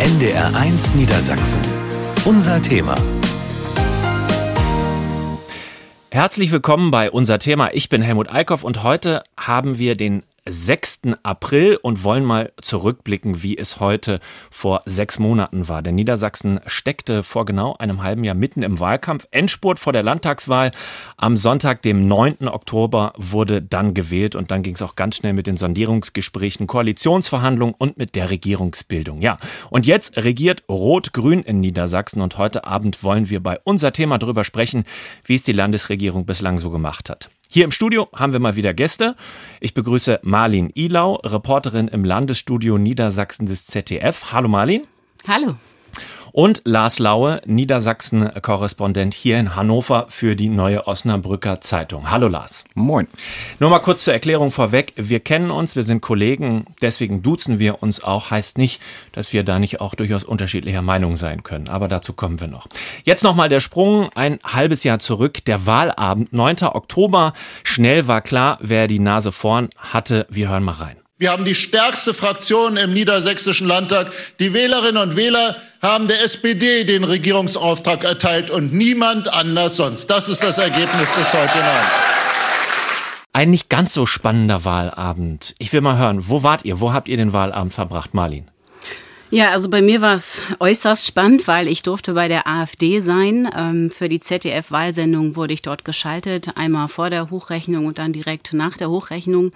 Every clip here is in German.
NDR1 Niedersachsen. Unser Thema. Herzlich willkommen bei unser Thema. Ich bin Helmut Eickhoff und heute haben wir den 6. April und wollen mal zurückblicken, wie es heute vor sechs Monaten war. Denn Niedersachsen steckte vor genau einem halben Jahr mitten im Wahlkampf. Endspurt vor der Landtagswahl. Am Sonntag, dem 9. Oktober, wurde dann gewählt und dann ging es auch ganz schnell mit den Sondierungsgesprächen, Koalitionsverhandlungen und mit der Regierungsbildung. Ja, und jetzt regiert Rot-Grün in Niedersachsen und heute Abend wollen wir bei unser Thema darüber sprechen, wie es die Landesregierung bislang so gemacht hat. Hier im Studio haben wir mal wieder Gäste. Ich begrüße Marlin Ilau, Reporterin im Landesstudio Niedersachsen des ZDF. Hallo Marlin. Hallo und Lars Laue, Niedersachsen-Korrespondent hier in Hannover für die Neue Osnabrücker Zeitung. Hallo Lars. Moin. Nur mal kurz zur Erklärung vorweg. Wir kennen uns, wir sind Kollegen, deswegen duzen wir uns auch. Heißt nicht, dass wir da nicht auch durchaus unterschiedlicher Meinung sein können. Aber dazu kommen wir noch. Jetzt nochmal der Sprung ein halbes Jahr zurück. Der Wahlabend, 9. Oktober. Schnell war klar, wer die Nase vorn hatte. Wir hören mal rein. Wir haben die stärkste Fraktion im Niedersächsischen Landtag. Die Wählerinnen und Wähler haben der SPD den Regierungsauftrag erteilt und niemand anders sonst. Das ist das Ergebnis des heutigen Abends. Ein nicht ganz so spannender Wahlabend. Ich will mal hören, wo wart ihr? Wo habt ihr den Wahlabend verbracht, Marlin? Ja, also bei mir war es äußerst spannend, weil ich durfte bei der AfD sein. Ähm, für die ZDF-Wahlsendung wurde ich dort geschaltet, einmal vor der Hochrechnung und dann direkt nach der Hochrechnung.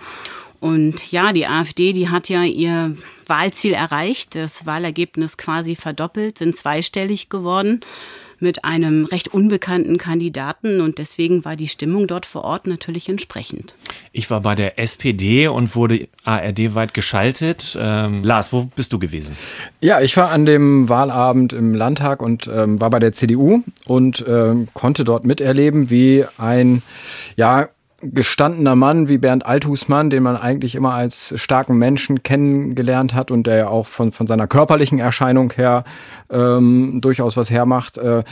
Und ja, die AfD, die hat ja ihr Wahlziel erreicht, das Wahlergebnis quasi verdoppelt, sind zweistellig geworden mit einem recht unbekannten Kandidaten und deswegen war die Stimmung dort vor Ort natürlich entsprechend. Ich war bei der SPD und wurde ARD-weit geschaltet. Ähm, Lars, wo bist du gewesen? Ja, ich war an dem Wahlabend im Landtag und ähm, war bei der CDU und ähm, konnte dort miterleben, wie ein ja gestandener Mann wie Bernd Althusmann, den man eigentlich immer als starken Menschen kennengelernt hat und der ja auch von, von seiner körperlichen Erscheinung her ähm, durchaus was hermacht, äh,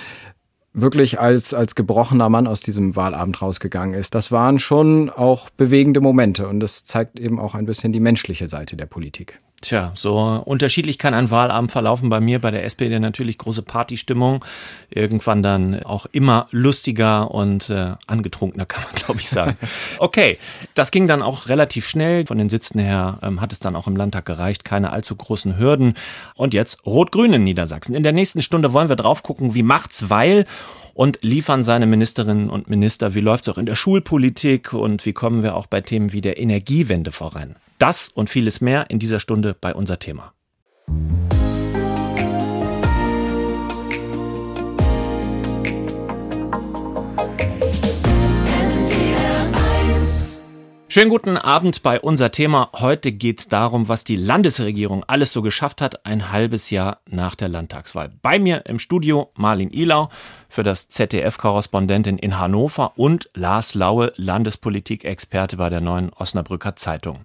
wirklich als, als gebrochener Mann aus diesem Wahlabend rausgegangen ist. Das waren schon auch bewegende Momente und das zeigt eben auch ein bisschen die menschliche Seite der Politik. Tja, so unterschiedlich kann ein Wahlabend verlaufen. Bei mir, bei der SPD natürlich große Partystimmung. Irgendwann dann auch immer lustiger und äh, angetrunkener, kann man glaube ich sagen. Okay, das ging dann auch relativ schnell. Von den Sitzen her ähm, hat es dann auch im Landtag gereicht. Keine allzu großen Hürden. Und jetzt Rot-Grün in Niedersachsen. In der nächsten Stunde wollen wir drauf gucken, wie macht's, weil und liefern seine Ministerinnen und Minister. Wie läuft's auch in der Schulpolitik und wie kommen wir auch bei Themen wie der Energiewende voran? Das und vieles mehr in dieser Stunde bei unser Thema. Schönen guten Abend bei unser Thema. Heute geht es darum, was die Landesregierung alles so geschafft hat, ein halbes Jahr nach der Landtagswahl. Bei mir im Studio Marlin Ilau, für das ZDF-Korrespondentin in Hannover und Lars Laue, Landespolitik-Experte bei der neuen Osnabrücker Zeitung.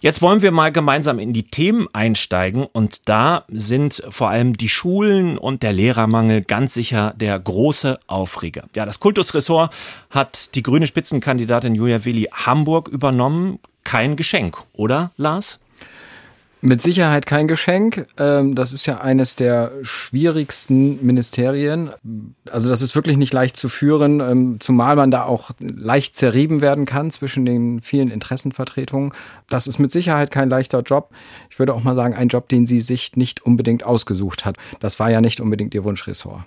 Jetzt wollen wir mal gemeinsam in die Themen einsteigen und da sind vor allem die Schulen und der Lehrermangel ganz sicher der große Aufreger. Ja, das Kultusressort hat die grüne Spitzenkandidatin Julia Willi Hamburg übernommen. Kein Geschenk, oder Lars? Mit Sicherheit kein Geschenk. Ähm, das ist ja eines der schwierigsten Ministerien. Also das ist wirklich nicht leicht zu führen, ähm, zumal man da auch leicht zerrieben werden kann zwischen den vielen Interessenvertretungen. Das ist mit Sicherheit kein leichter Job. Ich würde auch mal sagen, ein Job, den sie sich nicht unbedingt ausgesucht hat. Das war ja nicht unbedingt ihr Wunschressort.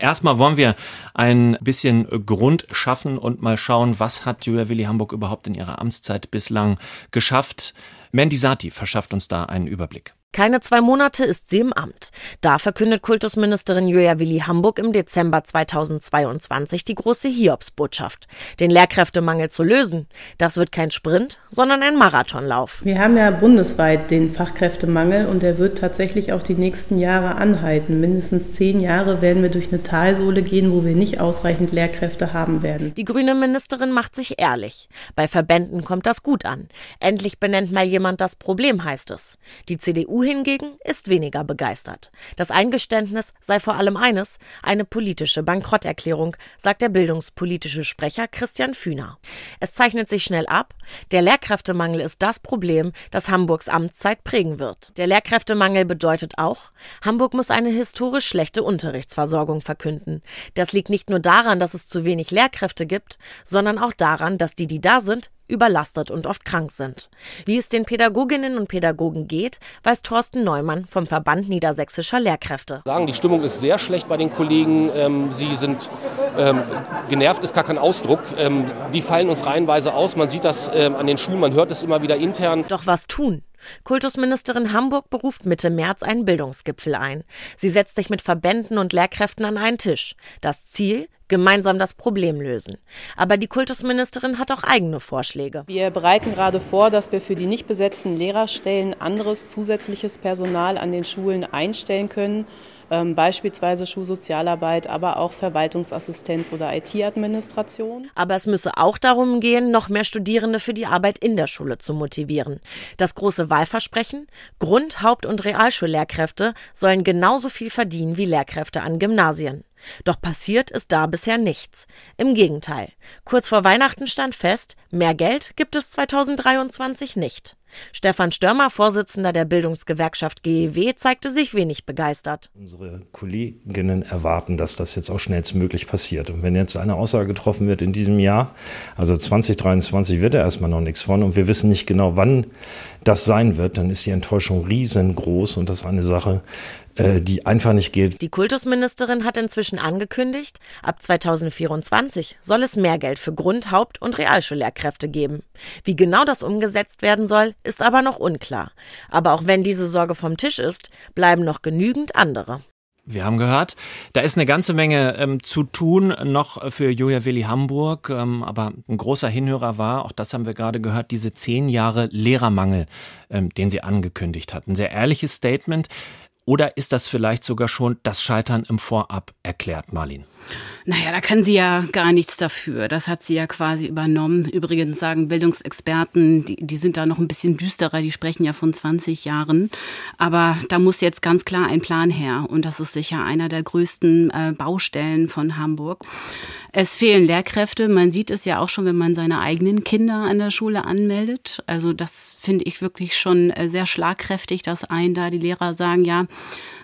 Erstmal wollen wir ein bisschen Grund schaffen und mal schauen, was hat Julia Willi Hamburg überhaupt in ihrer Amtszeit bislang geschafft. Mandy Sati verschafft uns da einen Überblick. Keine zwei Monate ist sie im Amt. Da verkündet Kultusministerin Julia Willi Hamburg im Dezember 2022 die große Hiobsbotschaft. Den Lehrkräftemangel zu lösen, das wird kein Sprint, sondern ein Marathonlauf. Wir haben ja bundesweit den Fachkräftemangel und der wird tatsächlich auch die nächsten Jahre anhalten. Mindestens zehn Jahre werden wir durch eine Talsohle gehen, wo wir nicht ausreichend Lehrkräfte haben werden. Die grüne Ministerin macht sich ehrlich. Bei Verbänden kommt das gut an. Endlich benennt mal jemand das Problem, heißt es. Die CDU hingegen ist weniger begeistert. Das Eingeständnis sei vor allem eines, eine politische Bankrotterklärung, sagt der bildungspolitische Sprecher Christian Fühner. Es zeichnet sich schnell ab, der Lehrkräftemangel ist das Problem, das Hamburgs Amtszeit prägen wird. Der Lehrkräftemangel bedeutet auch, Hamburg muss eine historisch schlechte Unterrichtsversorgung verkünden. Das liegt nicht nur daran, dass es zu wenig Lehrkräfte gibt, sondern auch daran, dass die, die da sind, überlastet und oft krank sind. Wie es den Pädagoginnen und Pädagogen geht, weiß Thorsten Neumann vom Verband Niedersächsischer Lehrkräfte. Sagen, die Stimmung ist sehr schlecht bei den Kollegen. Ähm, sie sind ähm, genervt, ist gar kein Ausdruck. Ähm, die fallen uns reihenweise aus. Man sieht das ähm, an den Schulen, man hört es immer wieder intern. Doch was tun? Kultusministerin Hamburg beruft Mitte März einen Bildungsgipfel ein. Sie setzt sich mit Verbänden und Lehrkräften an einen Tisch. Das Ziel? Gemeinsam das Problem lösen. Aber die Kultusministerin hat auch eigene Vorschläge. Wir bereiten gerade vor, dass wir für die nicht besetzten Lehrerstellen anderes zusätzliches Personal an den Schulen einstellen können ähm, beispielsweise Schulsozialarbeit, aber auch Verwaltungsassistenz oder IT-Administration. Aber es müsse auch darum gehen, noch mehr Studierende für die Arbeit in der Schule zu motivieren. Das große Wahlversprechen, Grund-, Haupt- und Realschullehrkräfte sollen genauso viel verdienen wie Lehrkräfte an Gymnasien. Doch passiert ist da bisher nichts. Im Gegenteil. Kurz vor Weihnachten stand fest, mehr Geld gibt es 2023 nicht. Stefan Störmer, Vorsitzender der Bildungsgewerkschaft GEW, zeigte sich wenig begeistert. Unsere Kolleginnen erwarten, dass das jetzt auch schnellstmöglich passiert. Und wenn jetzt eine Aussage getroffen wird in diesem Jahr, also 2023 wird da erstmal noch nichts von und wir wissen nicht genau, wann das sein wird, dann ist die Enttäuschung riesengroß und das ist eine Sache, äh, die einfach nicht geht. Die Kultusministerin hat inzwischen angekündigt, ab 2024 soll es mehr Geld für Grund-, Haupt- und Realschullehrkräfte geben. Wie genau das umgesetzt werden soll, ist aber noch unklar. Aber auch wenn diese Sorge vom Tisch ist, bleiben noch genügend andere. Wir haben gehört, da ist eine ganze Menge ähm, zu tun noch für Julia Willi Hamburg, ähm, aber ein großer Hinhörer war, auch das haben wir gerade gehört, diese zehn Jahre Lehrermangel, ähm, den sie angekündigt hat. Ein sehr ehrliches Statement. Oder ist das vielleicht sogar schon das Scheitern im Vorab erklärt, Marlin? Naja, da kann sie ja gar nichts dafür. Das hat sie ja quasi übernommen. Übrigens sagen Bildungsexperten, die, die sind da noch ein bisschen düsterer, die sprechen ja von 20 Jahren. Aber da muss jetzt ganz klar ein Plan her. Und das ist sicher einer der größten äh, Baustellen von Hamburg. Es fehlen Lehrkräfte. Man sieht es ja auch schon, wenn man seine eigenen Kinder an der Schule anmeldet. Also das finde ich wirklich schon äh, sehr schlagkräftig, dass ein da die Lehrer sagen, ja,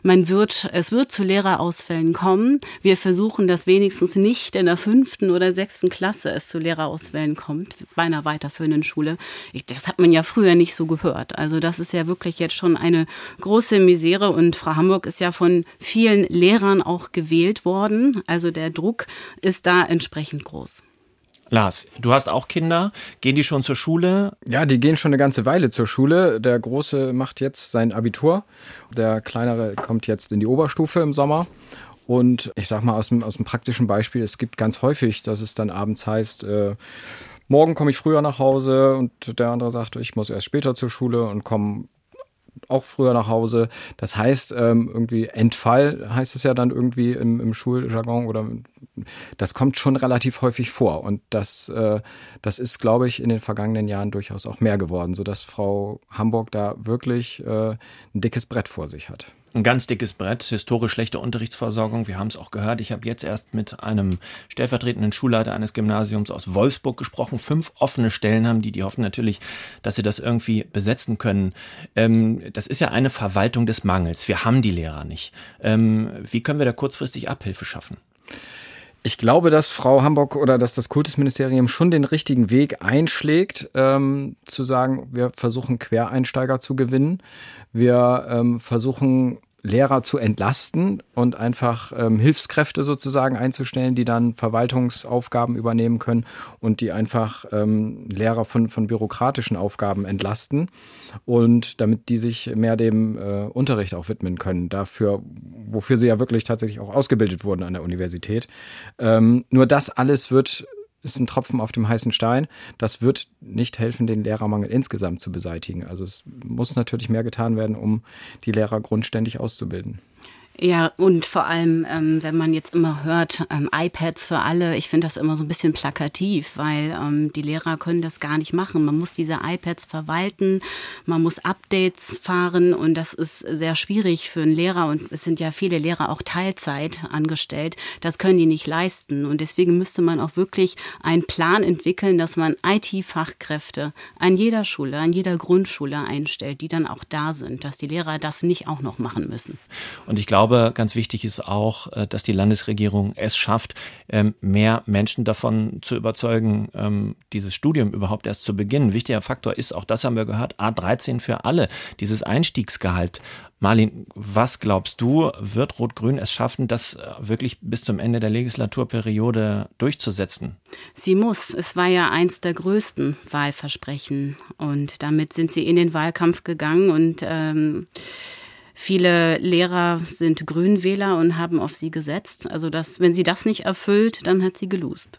man wird, es wird zu Lehrerausfällen kommen. Wir versuchen, dass wenigstens nicht in der fünften oder sechsten Klasse es zu Lehrerausfällen kommt, bei einer weiterführenden Schule. Ich, das hat man ja früher nicht so gehört. Also das ist ja wirklich jetzt schon eine große Misere und Frau Hamburg ist ja von vielen Lehrern auch gewählt worden. Also der Druck ist da entsprechend groß. Lars, du hast auch Kinder. Gehen die schon zur Schule? Ja, die gehen schon eine ganze Weile zur Schule. Der Große macht jetzt sein Abitur. Der Kleinere kommt jetzt in die Oberstufe im Sommer. Und ich sag mal aus dem, aus dem praktischen Beispiel, es gibt ganz häufig, dass es dann abends heißt, äh, morgen komme ich früher nach Hause und der andere sagt, ich muss erst später zur Schule und komme auch früher nach Hause. Das heißt, ähm, irgendwie Entfall heißt es ja dann irgendwie im, im Schuljargon oder das kommt schon relativ häufig vor. Und das, äh, das ist, glaube ich, in den vergangenen Jahren durchaus auch mehr geworden, sodass Frau Hamburg da wirklich äh, ein dickes Brett vor sich hat ein ganz dickes Brett, historisch schlechte Unterrichtsversorgung. Wir haben es auch gehört. Ich habe jetzt erst mit einem stellvertretenden Schulleiter eines Gymnasiums aus Wolfsburg gesprochen. Fünf offene Stellen haben die. Die hoffen natürlich, dass sie das irgendwie besetzen können. Ähm, das ist ja eine Verwaltung des Mangels. Wir haben die Lehrer nicht. Ähm, wie können wir da kurzfristig Abhilfe schaffen? Ich glaube, dass Frau Hamburg oder dass das Kultusministerium schon den richtigen Weg einschlägt, ähm, zu sagen, wir versuchen Quereinsteiger zu gewinnen. Wir ähm, versuchen Lehrer zu entlasten und einfach ähm, Hilfskräfte sozusagen einzustellen, die dann Verwaltungsaufgaben übernehmen können und die einfach ähm, Lehrer von, von bürokratischen Aufgaben entlasten und damit die sich mehr dem äh, Unterricht auch widmen können, dafür, wofür sie ja wirklich tatsächlich auch ausgebildet wurden an der Universität. Ähm, nur das alles wird ist ein Tropfen auf dem heißen Stein. Das wird nicht helfen, den Lehrermangel insgesamt zu beseitigen. Also es muss natürlich mehr getan werden, um die Lehrer grundständig auszubilden. Ja, und vor allem, ähm, wenn man jetzt immer hört, ähm, iPads für alle, ich finde das immer so ein bisschen plakativ, weil ähm, die Lehrer können das gar nicht machen. Man muss diese iPads verwalten, man muss Updates fahren und das ist sehr schwierig für einen Lehrer und es sind ja viele Lehrer auch Teilzeit angestellt. Das können die nicht leisten und deswegen müsste man auch wirklich einen Plan entwickeln, dass man IT-Fachkräfte an jeder Schule, an jeder Grundschule einstellt, die dann auch da sind, dass die Lehrer das nicht auch noch machen müssen. Und ich glaube, glaube, ganz wichtig ist auch, äh, dass die Landesregierung es schafft, ähm, mehr Menschen davon zu überzeugen, ähm, dieses Studium überhaupt erst zu beginnen. Wichtiger Faktor ist, auch das haben wir gehört, A13 für alle, dieses Einstiegsgehalt. Marlin, was glaubst du, wird Rot-Grün es schaffen, das äh, wirklich bis zum Ende der Legislaturperiode durchzusetzen? Sie muss. Es war ja eins der größten Wahlversprechen. Und damit sind sie in den Wahlkampf gegangen und ähm, Viele Lehrer sind Grünwähler und haben auf sie gesetzt. Also das, wenn sie das nicht erfüllt, dann hat sie gelost.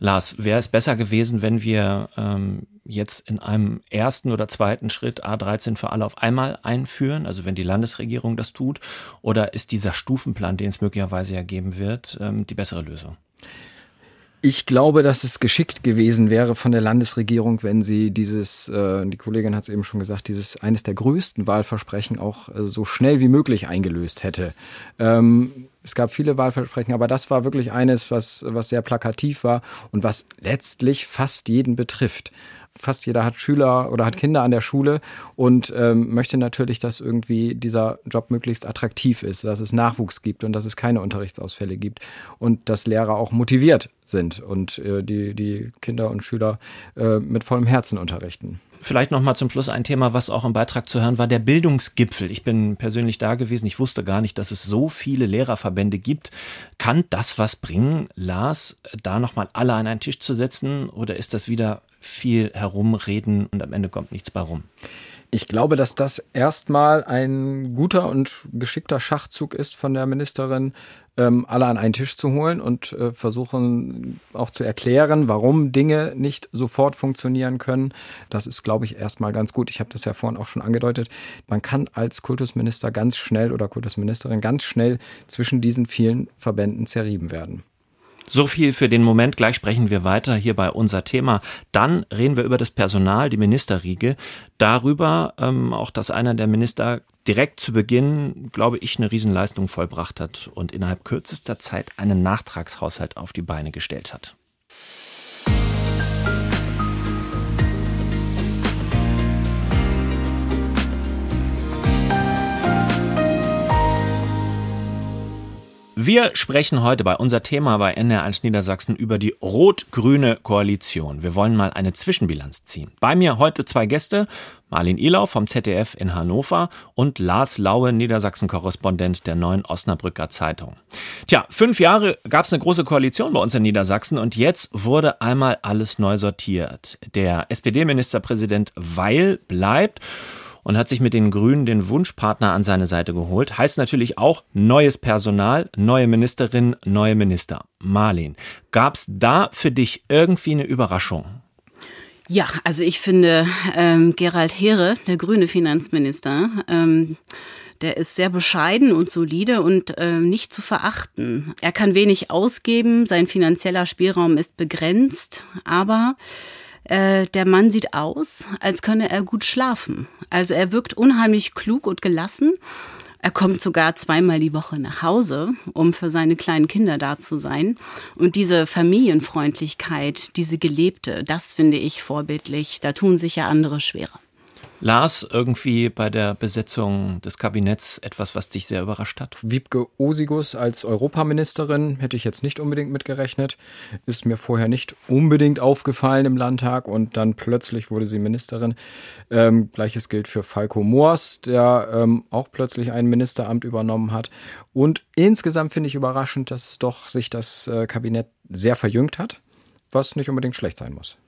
Lars, wäre es besser gewesen, wenn wir ähm, jetzt in einem ersten oder zweiten Schritt A13 für alle auf einmal einführen, also wenn die Landesregierung das tut, oder ist dieser Stufenplan, den es möglicherweise ja geben wird, ähm, die bessere Lösung? Ich glaube, dass es geschickt gewesen wäre von der Landesregierung, wenn sie dieses, äh, die Kollegin hat es eben schon gesagt, dieses eines der größten Wahlversprechen auch äh, so schnell wie möglich eingelöst hätte. Ähm, es gab viele Wahlversprechen, aber das war wirklich eines, was, was sehr plakativ war und was letztlich fast jeden betrifft fast jeder hat Schüler oder hat Kinder an der Schule und ähm, möchte natürlich, dass irgendwie dieser Job möglichst attraktiv ist, dass es Nachwuchs gibt und dass es keine Unterrichtsausfälle gibt und dass Lehrer auch motiviert sind und äh, die, die Kinder und Schüler äh, mit vollem Herzen unterrichten. Vielleicht noch mal zum Schluss ein Thema, was auch im Beitrag zu hören war, der Bildungsgipfel. Ich bin persönlich da gewesen. Ich wusste gar nicht, dass es so viele Lehrerverbände gibt. Kann das was bringen, Lars, da noch mal alle an einen Tisch zu setzen? Oder ist das wieder viel herumreden und am Ende kommt nichts bei rum. Ich glaube, dass das erstmal ein guter und geschickter Schachzug ist von der Ministerin, ähm, alle an einen Tisch zu holen und äh, versuchen auch zu erklären, warum Dinge nicht sofort funktionieren können. Das ist, glaube ich, erstmal ganz gut. Ich habe das ja vorhin auch schon angedeutet. Man kann als Kultusminister ganz schnell oder Kultusministerin ganz schnell zwischen diesen vielen Verbänden zerrieben werden. So viel für den Moment. Gleich sprechen wir weiter hier bei unser Thema. Dann reden wir über das Personal, die Ministerriege. Darüber ähm, auch, dass einer der Minister direkt zu Beginn, glaube ich, eine Riesenleistung vollbracht hat und innerhalb kürzester Zeit einen Nachtragshaushalt auf die Beine gestellt hat. Wir sprechen heute bei unser Thema bei NR1 Niedersachsen über die rot-grüne Koalition. Wir wollen mal eine Zwischenbilanz ziehen. Bei mir heute zwei Gäste. Marlin Ilau vom ZDF in Hannover und Lars Laue, Niedersachsen-Korrespondent der neuen Osnabrücker Zeitung. Tja, fünf Jahre gab es eine große Koalition bei uns in Niedersachsen und jetzt wurde einmal alles neu sortiert. Der SPD-Ministerpräsident Weil bleibt und hat sich mit den Grünen den Wunschpartner an seine Seite geholt. Heißt natürlich auch neues Personal, neue Ministerin, neue Minister. Marlin, gab's da für dich irgendwie eine Überraschung? Ja, also ich finde ähm, Gerald Heere, der grüne Finanzminister, ähm, der ist sehr bescheiden und solide und äh, nicht zu verachten. Er kann wenig ausgeben, sein finanzieller Spielraum ist begrenzt, aber äh, der Mann sieht aus, als könne er gut schlafen. Also er wirkt unheimlich klug und gelassen. Er kommt sogar zweimal die Woche nach Hause, um für seine kleinen Kinder da zu sein. Und diese Familienfreundlichkeit, diese gelebte, das finde ich vorbildlich. Da tun sich ja andere schwerer. Lars, irgendwie bei der Besetzung des Kabinetts etwas, was dich sehr überrascht hat? Wiebke Osigus als Europaministerin hätte ich jetzt nicht unbedingt mitgerechnet. Ist mir vorher nicht unbedingt aufgefallen im Landtag und dann plötzlich wurde sie Ministerin. Ähm, Gleiches gilt für Falco Moors, der ähm, auch plötzlich ein Ministeramt übernommen hat. Und insgesamt finde ich überraschend, dass doch sich das äh, Kabinett sehr verjüngt hat, was nicht unbedingt schlecht sein muss.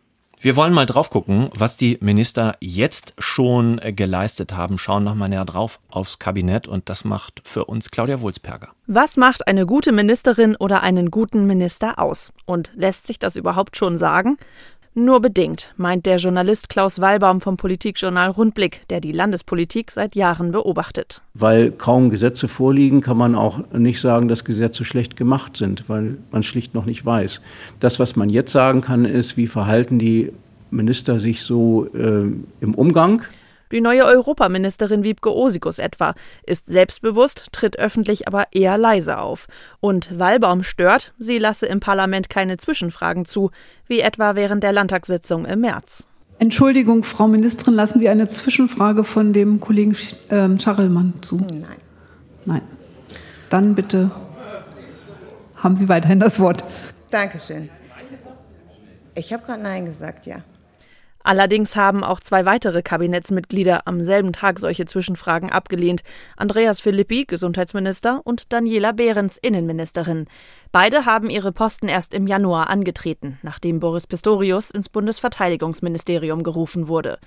Wir wollen mal drauf gucken, was die Minister jetzt schon äh, geleistet haben. Schauen noch mal näher drauf aufs Kabinett und das macht für uns Claudia Wulsperger. Was macht eine gute Ministerin oder einen guten Minister aus? Und lässt sich das überhaupt schon sagen? Nur bedingt, meint der Journalist Klaus Wallbaum vom Politikjournal Rundblick, der die Landespolitik seit Jahren beobachtet. Weil kaum Gesetze vorliegen, kann man auch nicht sagen, dass Gesetze schlecht gemacht sind, weil man schlicht noch nicht weiß. Das, was man jetzt sagen kann, ist, wie verhalten die Minister sich so äh, im Umgang. Die neue Europaministerin Wiebke Osikus etwa ist selbstbewusst, tritt öffentlich aber eher leise auf. Und Wallbaum stört, sie lasse im Parlament keine Zwischenfragen zu, wie etwa während der Landtagssitzung im März. Entschuldigung, Frau Ministerin, lassen Sie eine Zwischenfrage von dem Kollegen ähm, Scharrelmann zu? Nein. Nein. Dann bitte haben Sie weiterhin das Wort. Dankeschön. Ich habe gerade Nein gesagt, ja. Allerdings haben auch zwei weitere Kabinettsmitglieder am selben Tag solche Zwischenfragen abgelehnt. Andreas Philippi, Gesundheitsminister, und Daniela Behrens, Innenministerin. Beide haben ihre Posten erst im Januar angetreten, nachdem Boris Pistorius ins Bundesverteidigungsministerium gerufen wurde.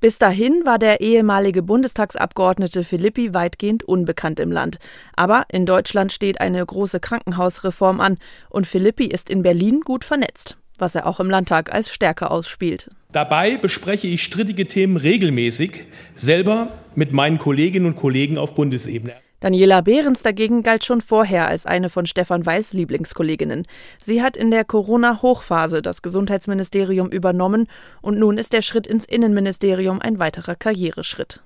Bis dahin war der ehemalige Bundestagsabgeordnete Philippi weitgehend unbekannt im Land. Aber in Deutschland steht eine große Krankenhausreform an und Philippi ist in Berlin gut vernetzt was er auch im Landtag als Stärke ausspielt. Dabei bespreche ich strittige Themen regelmäßig, selber mit meinen Kolleginnen und Kollegen auf Bundesebene. Daniela Behrens dagegen galt schon vorher als eine von Stefan Weils Lieblingskolleginnen. Sie hat in der Corona-Hochphase das Gesundheitsministerium übernommen und nun ist der Schritt ins Innenministerium ein weiterer Karriereschritt.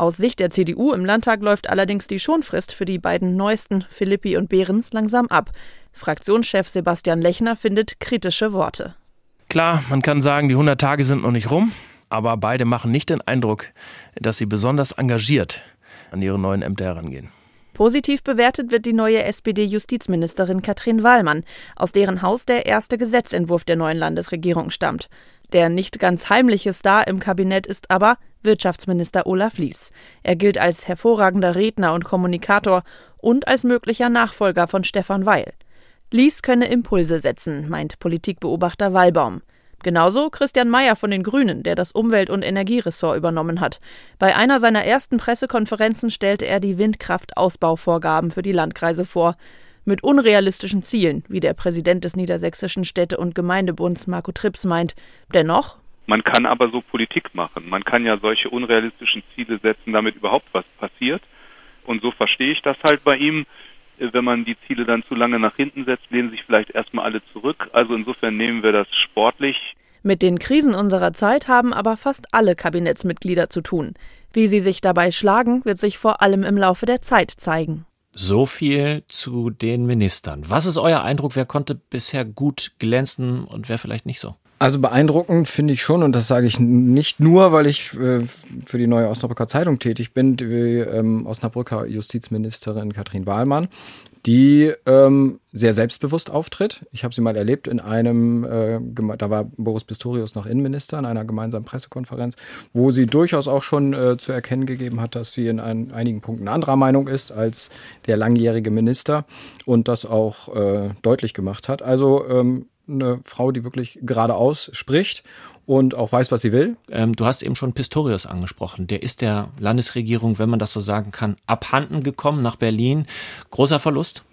Aus Sicht der CDU im Landtag läuft allerdings die Schonfrist für die beiden neuesten, Philippi und Behrens, langsam ab. Fraktionschef Sebastian Lechner findet kritische Worte. Klar, man kann sagen, die 100 Tage sind noch nicht rum, aber beide machen nicht den Eindruck, dass sie besonders engagiert an ihre neuen Ämter herangehen. Positiv bewertet wird die neue SPD-Justizministerin Katrin Wallmann, aus deren Haus der erste Gesetzentwurf der neuen Landesregierung stammt. Der nicht ganz heimliche Star im Kabinett ist aber Wirtschaftsminister Olaf Lies. Er gilt als hervorragender Redner und Kommunikator und als möglicher Nachfolger von Stefan Weil. Lies könne Impulse setzen, meint Politikbeobachter Wallbaum. Genauso Christian Mayer von den Grünen, der das Umwelt- und Energieressort übernommen hat. Bei einer seiner ersten Pressekonferenzen stellte er die Windkraftausbauvorgaben für die Landkreise vor. Mit unrealistischen Zielen, wie der Präsident des Niedersächsischen Städte- und Gemeindebunds Marco Trips meint. Dennoch. Man kann aber so Politik machen. Man kann ja solche unrealistischen Ziele setzen, damit überhaupt was passiert. Und so verstehe ich das halt bei ihm wenn man die Ziele dann zu lange nach hinten setzt, lehnen sich vielleicht erstmal alle zurück. Also insofern nehmen wir das sportlich. Mit den Krisen unserer Zeit haben aber fast alle Kabinettsmitglieder zu tun. Wie sie sich dabei schlagen, wird sich vor allem im Laufe der Zeit zeigen. So viel zu den Ministern. Was ist euer Eindruck? Wer konnte bisher gut glänzen und wer vielleicht nicht so? Also beeindruckend finde ich schon, und das sage ich nicht nur, weil ich äh, für die neue Osnabrücker Zeitung tätig bin, die ähm, Osnabrücker Justizministerin Katrin Wahlmann, die ähm, sehr selbstbewusst auftritt. Ich habe sie mal erlebt in einem, äh, da war Boris Pistorius noch Innenminister, in einer gemeinsamen Pressekonferenz, wo sie durchaus auch schon äh, zu erkennen gegeben hat, dass sie in ein, einigen Punkten anderer Meinung ist als der langjährige Minister und das auch äh, deutlich gemacht hat. Also ähm, eine Frau, die wirklich geradeaus spricht und auch weiß, was sie will. Ähm, du hast eben schon Pistorius angesprochen. Der ist der Landesregierung, wenn man das so sagen kann, abhanden gekommen nach Berlin. Großer Verlust?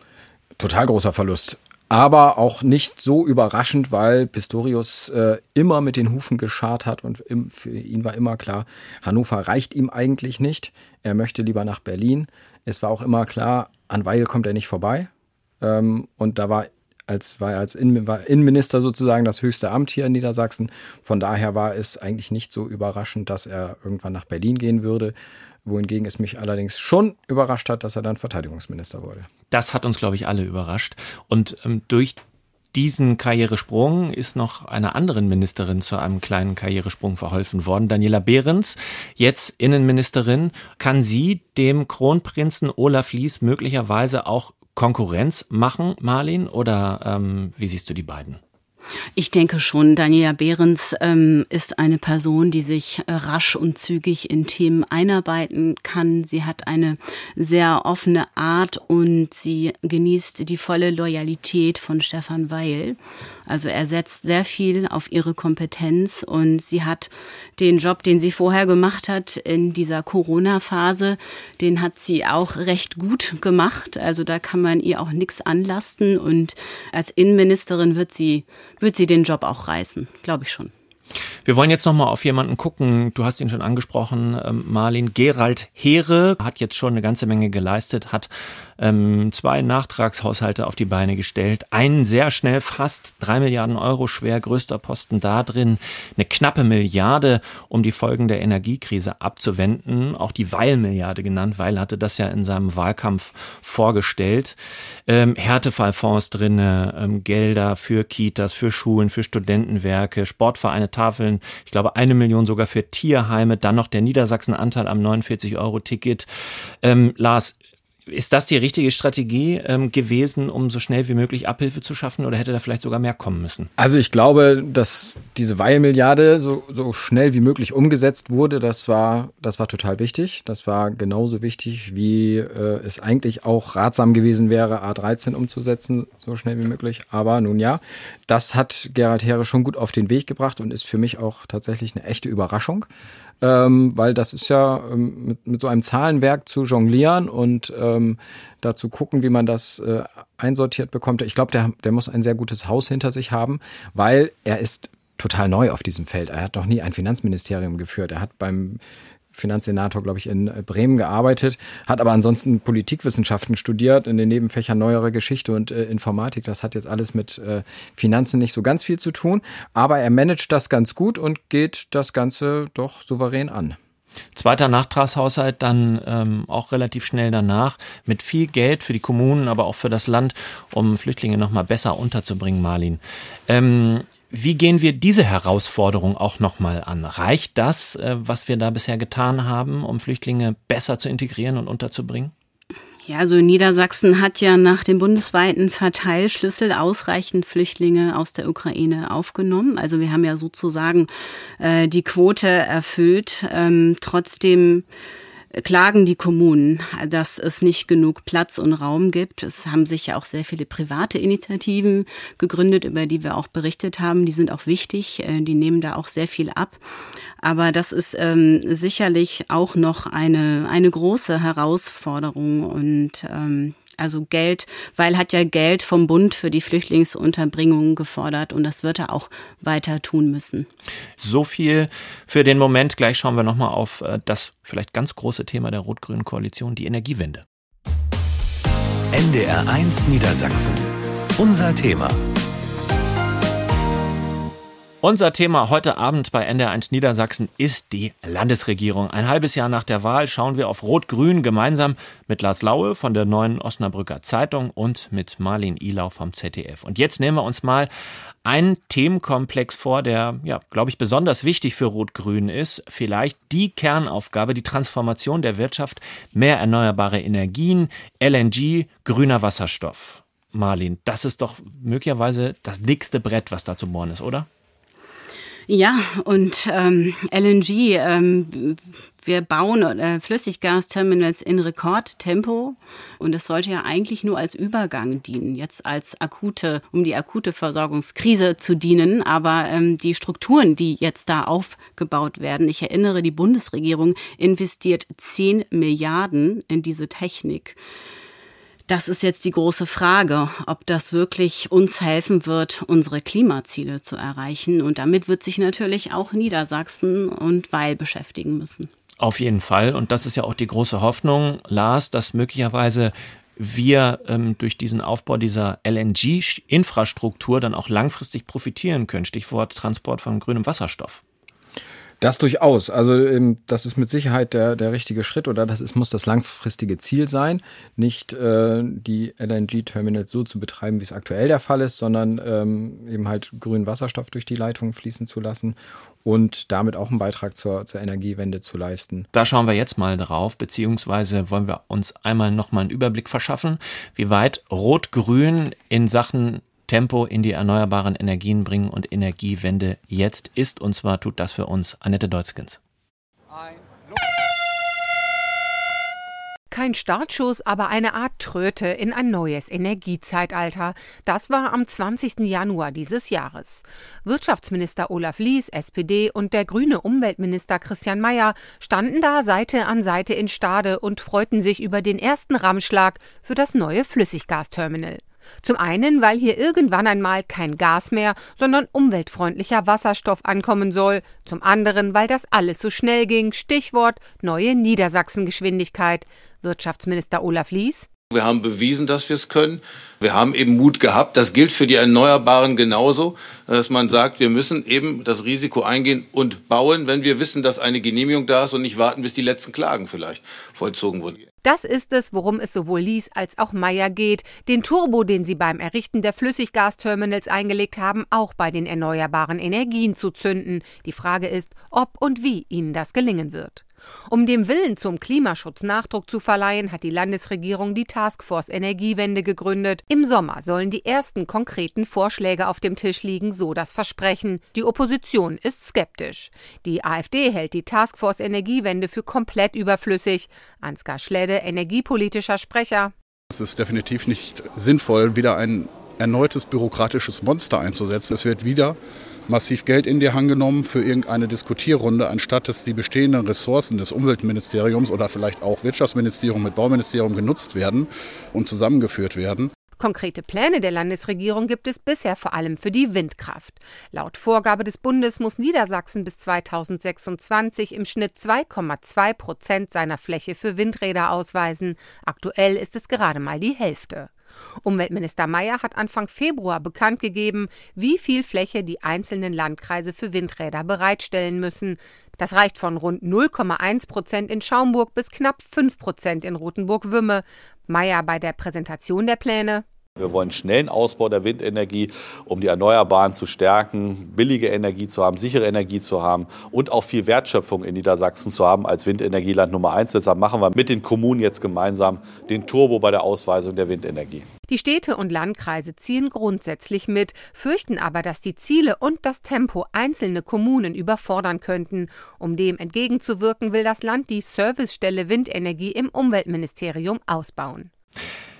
Total großer Verlust. Aber auch nicht so überraschend, weil Pistorius äh, immer mit den Hufen geschart hat und im, für ihn war immer klar, Hannover reicht ihm eigentlich nicht. Er möchte lieber nach Berlin. Es war auch immer klar, an Weil kommt er nicht vorbei. Ähm, und da war als war er als Innenminister sozusagen das höchste Amt hier in Niedersachsen. Von daher war es eigentlich nicht so überraschend, dass er irgendwann nach Berlin gehen würde. Wohingegen es mich allerdings schon überrascht hat, dass er dann Verteidigungsminister wurde. Das hat uns, glaube ich, alle überrascht. Und ähm, durch diesen Karrieresprung ist noch einer anderen Ministerin zu einem kleinen Karrieresprung verholfen worden, Daniela Behrens, jetzt Innenministerin. Kann sie dem Kronprinzen Olaf Lies möglicherweise auch Konkurrenz machen, Marlin, oder ähm, wie siehst du die beiden? Ich denke schon, Daniela Behrens ähm, ist eine Person, die sich äh, rasch und zügig in Themen einarbeiten kann. Sie hat eine sehr offene Art und sie genießt die volle Loyalität von Stefan Weil. Also er setzt sehr viel auf ihre Kompetenz und sie hat den Job, den sie vorher gemacht hat in dieser Corona-Phase, den hat sie auch recht gut gemacht. Also da kann man ihr auch nichts anlasten und als Innenministerin wird sie, wird sie den Job auch reißen, glaube ich schon. Wir wollen jetzt nochmal auf jemanden gucken. Du hast ihn schon angesprochen, ähm, Marlin. Gerald Heere hat jetzt schon eine ganze Menge geleistet, hat ähm, zwei Nachtragshaushalte auf die Beine gestellt. Einen sehr schnell, fast drei Milliarden Euro schwer, größter Posten da drin. Eine knappe Milliarde, um die Folgen der Energiekrise abzuwenden. Auch die Weil-Milliarde genannt. Weil hatte das ja in seinem Wahlkampf vorgestellt. Ähm, Härtefallfonds drinne, ähm, Gelder für Kitas, für Schulen, für Studentenwerke, Sportvereine, Tafeln. Ich glaube, eine Million sogar für Tierheime. Dann noch der Niedersachsen-Anteil am 49-Euro-Ticket. Ähm, Lars, ist das die richtige Strategie ähm, gewesen, um so schnell wie möglich Abhilfe zu schaffen oder hätte da vielleicht sogar mehr kommen müssen? Also ich glaube, dass diese Weihmilliarde so, so schnell wie möglich umgesetzt wurde, das war, das war total wichtig. Das war genauso wichtig, wie äh, es eigentlich auch ratsam gewesen wäre, A13 umzusetzen, so schnell wie möglich. Aber nun ja, das hat Gerhard Heere schon gut auf den Weg gebracht und ist für mich auch tatsächlich eine echte Überraschung ähm, weil das ist ja ähm, mit, mit so einem Zahlenwerk zu jonglieren und ähm, dazu gucken, wie man das äh, einsortiert bekommt. Ich glaube, der, der muss ein sehr gutes Haus hinter sich haben, weil er ist total neu auf diesem Feld. Er hat noch nie ein Finanzministerium geführt. Er hat beim Finanzsenator, glaube ich, in Bremen gearbeitet, hat aber ansonsten Politikwissenschaften studiert, in den Nebenfächern neuere Geschichte und äh, Informatik. Das hat jetzt alles mit äh, Finanzen nicht so ganz viel zu tun, aber er managt das ganz gut und geht das Ganze doch souverän an. Zweiter Nachtragshaushalt dann ähm, auch relativ schnell danach mit viel Geld für die Kommunen, aber auch für das Land, um Flüchtlinge noch mal besser unterzubringen, Marlin. Ähm, wie gehen wir diese Herausforderung auch nochmal an? Reicht das, äh, was wir da bisher getan haben, um Flüchtlinge besser zu integrieren und unterzubringen? Ja, also Niedersachsen hat ja nach dem bundesweiten Verteilschlüssel ausreichend Flüchtlinge aus der Ukraine aufgenommen. Also wir haben ja sozusagen äh, die Quote erfüllt. Ähm, trotzdem klagen die Kommunen, dass es nicht genug Platz und Raum gibt. Es haben sich ja auch sehr viele private Initiativen gegründet, über die wir auch berichtet haben. Die sind auch wichtig, äh, die nehmen da auch sehr viel ab. Aber das ist ähm, sicherlich auch noch eine, eine große Herausforderung und ähm, also Geld, weil hat ja Geld vom Bund für die Flüchtlingsunterbringung gefordert und das wird er auch weiter tun müssen. So viel für den Moment. Gleich schauen wir nochmal auf äh, das vielleicht ganz große Thema der rot-grünen Koalition, die Energiewende. NDR1 Niedersachsen. Unser Thema. Unser Thema heute Abend bei NDR1 Niedersachsen ist die Landesregierung. Ein halbes Jahr nach der Wahl schauen wir auf Rot-Grün gemeinsam mit Lars Laue von der Neuen Osnabrücker Zeitung und mit Marlin Ilau vom ZDF. Und jetzt nehmen wir uns mal einen Themenkomplex vor, der, ja, glaube ich, besonders wichtig für Rot-Grün ist. Vielleicht die Kernaufgabe, die Transformation der Wirtschaft, mehr erneuerbare Energien, LNG, grüner Wasserstoff. Marlin, das ist doch möglicherweise das dickste Brett, was da zu bohren ist, oder? Ja, und ähm, LNG, ähm, wir bauen äh, Flüssiggasterminals in Rekordtempo und es sollte ja eigentlich nur als Übergang dienen, jetzt als akute, um die akute Versorgungskrise zu dienen. Aber ähm, die Strukturen, die jetzt da aufgebaut werden, ich erinnere, die Bundesregierung investiert 10 Milliarden in diese Technik. Das ist jetzt die große Frage, ob das wirklich uns helfen wird, unsere Klimaziele zu erreichen. Und damit wird sich natürlich auch Niedersachsen und Weil beschäftigen müssen. Auf jeden Fall. Und das ist ja auch die große Hoffnung, Lars, dass möglicherweise wir ähm, durch diesen Aufbau dieser LNG-Infrastruktur dann auch langfristig profitieren können. Stichwort Transport von grünem Wasserstoff. Das durchaus. Also ähm, das ist mit Sicherheit der, der richtige Schritt oder das ist, muss das langfristige Ziel sein, nicht äh, die LNG-Terminals so zu betreiben, wie es aktuell der Fall ist, sondern ähm, eben halt grünen Wasserstoff durch die Leitung fließen zu lassen und damit auch einen Beitrag zur, zur Energiewende zu leisten. Da schauen wir jetzt mal drauf, beziehungsweise wollen wir uns einmal nochmal einen Überblick verschaffen, wie weit Rot-Grün in Sachen Tempo in die erneuerbaren Energien bringen und Energiewende jetzt ist. Und zwar tut das für uns Annette Deutzgens. Kein Startschuss, aber eine Art Tröte in ein neues Energiezeitalter. Das war am 20. Januar dieses Jahres. Wirtschaftsminister Olaf Lies, SPD und der grüne Umweltminister Christian Mayer standen da Seite an Seite in Stade und freuten sich über den ersten Rammschlag für das neue Flüssiggasterminal. Zum einen, weil hier irgendwann einmal kein Gas mehr, sondern umweltfreundlicher Wasserstoff ankommen soll. Zum anderen, weil das alles so schnell ging. Stichwort neue Niedersachsengeschwindigkeit. Wirtschaftsminister Olaf Lies. Wir haben bewiesen, dass wir es können. Wir haben eben Mut gehabt. Das gilt für die Erneuerbaren genauso, dass man sagt, wir müssen eben das Risiko eingehen und bauen, wenn wir wissen, dass eine Genehmigung da ist und nicht warten, bis die letzten Klagen vielleicht vollzogen wurden. Das ist es, worum es sowohl Lies als auch Meyer geht, den Turbo, den sie beim Errichten der Flüssiggasterminals eingelegt haben, auch bei den erneuerbaren Energien zu zünden. Die Frage ist, ob und wie ihnen das gelingen wird. Um dem Willen zum Klimaschutz Nachdruck zu verleihen, hat die Landesregierung die Taskforce Energiewende gegründet. Im Sommer sollen die ersten konkreten Vorschläge auf dem Tisch liegen, so das Versprechen. Die Opposition ist skeptisch. Die AfD hält die Taskforce Energiewende für komplett überflüssig. Ansgar Schledde, energiepolitischer Sprecher. Es ist definitiv nicht sinnvoll, wieder ein erneutes bürokratisches Monster einzusetzen. Es wird wieder massiv Geld in die Hand genommen für irgendeine Diskutierrunde, anstatt dass die bestehenden Ressourcen des Umweltministeriums oder vielleicht auch Wirtschaftsministerium mit Bauministerium genutzt werden und zusammengeführt werden. Konkrete Pläne der Landesregierung gibt es bisher vor allem für die Windkraft. Laut Vorgabe des Bundes muss Niedersachsen bis 2026 im Schnitt 2,2 Prozent seiner Fläche für Windräder ausweisen. Aktuell ist es gerade mal die Hälfte. Umweltminister Mayer hat Anfang Februar bekannt gegeben, wie viel Fläche die einzelnen Landkreise für Windräder bereitstellen müssen. Das reicht von rund 0,1 Prozent in Schaumburg bis knapp 5 Prozent in Rothenburg-Wümme. Mayer bei der Präsentation der Pläne. Wir wollen schnellen Ausbau der Windenergie, um die Erneuerbaren zu stärken, billige Energie zu haben, sichere Energie zu haben und auch viel Wertschöpfung in Niedersachsen zu haben als Windenergieland Nummer eins. Deshalb machen wir mit den Kommunen jetzt gemeinsam den Turbo bei der Ausweisung der Windenergie. Die Städte und Landkreise ziehen grundsätzlich mit, fürchten aber, dass die Ziele und das Tempo einzelne Kommunen überfordern könnten. Um dem entgegenzuwirken, will das Land die Servicestelle Windenergie im Umweltministerium ausbauen.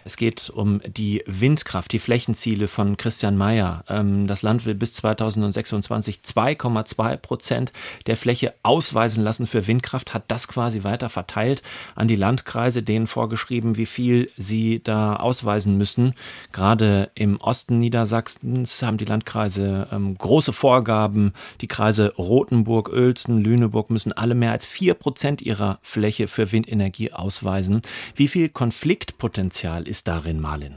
Es geht um die Windkraft, die Flächenziele von Christian Mayer. Ähm, das Land will bis 2026 2,2 Prozent der Fläche ausweisen lassen für Windkraft, hat das quasi weiter verteilt an die Landkreise, denen vorgeschrieben, wie viel sie da ausweisen müssen. Gerade im Osten Niedersachsens haben die Landkreise ähm, große Vorgaben. Die Kreise Rothenburg, Uelzen, Lüneburg müssen alle mehr als vier Prozent ihrer Fläche für Windenergie ausweisen. Wie viel Konfliktpotenzial ist ist darin, Marlin?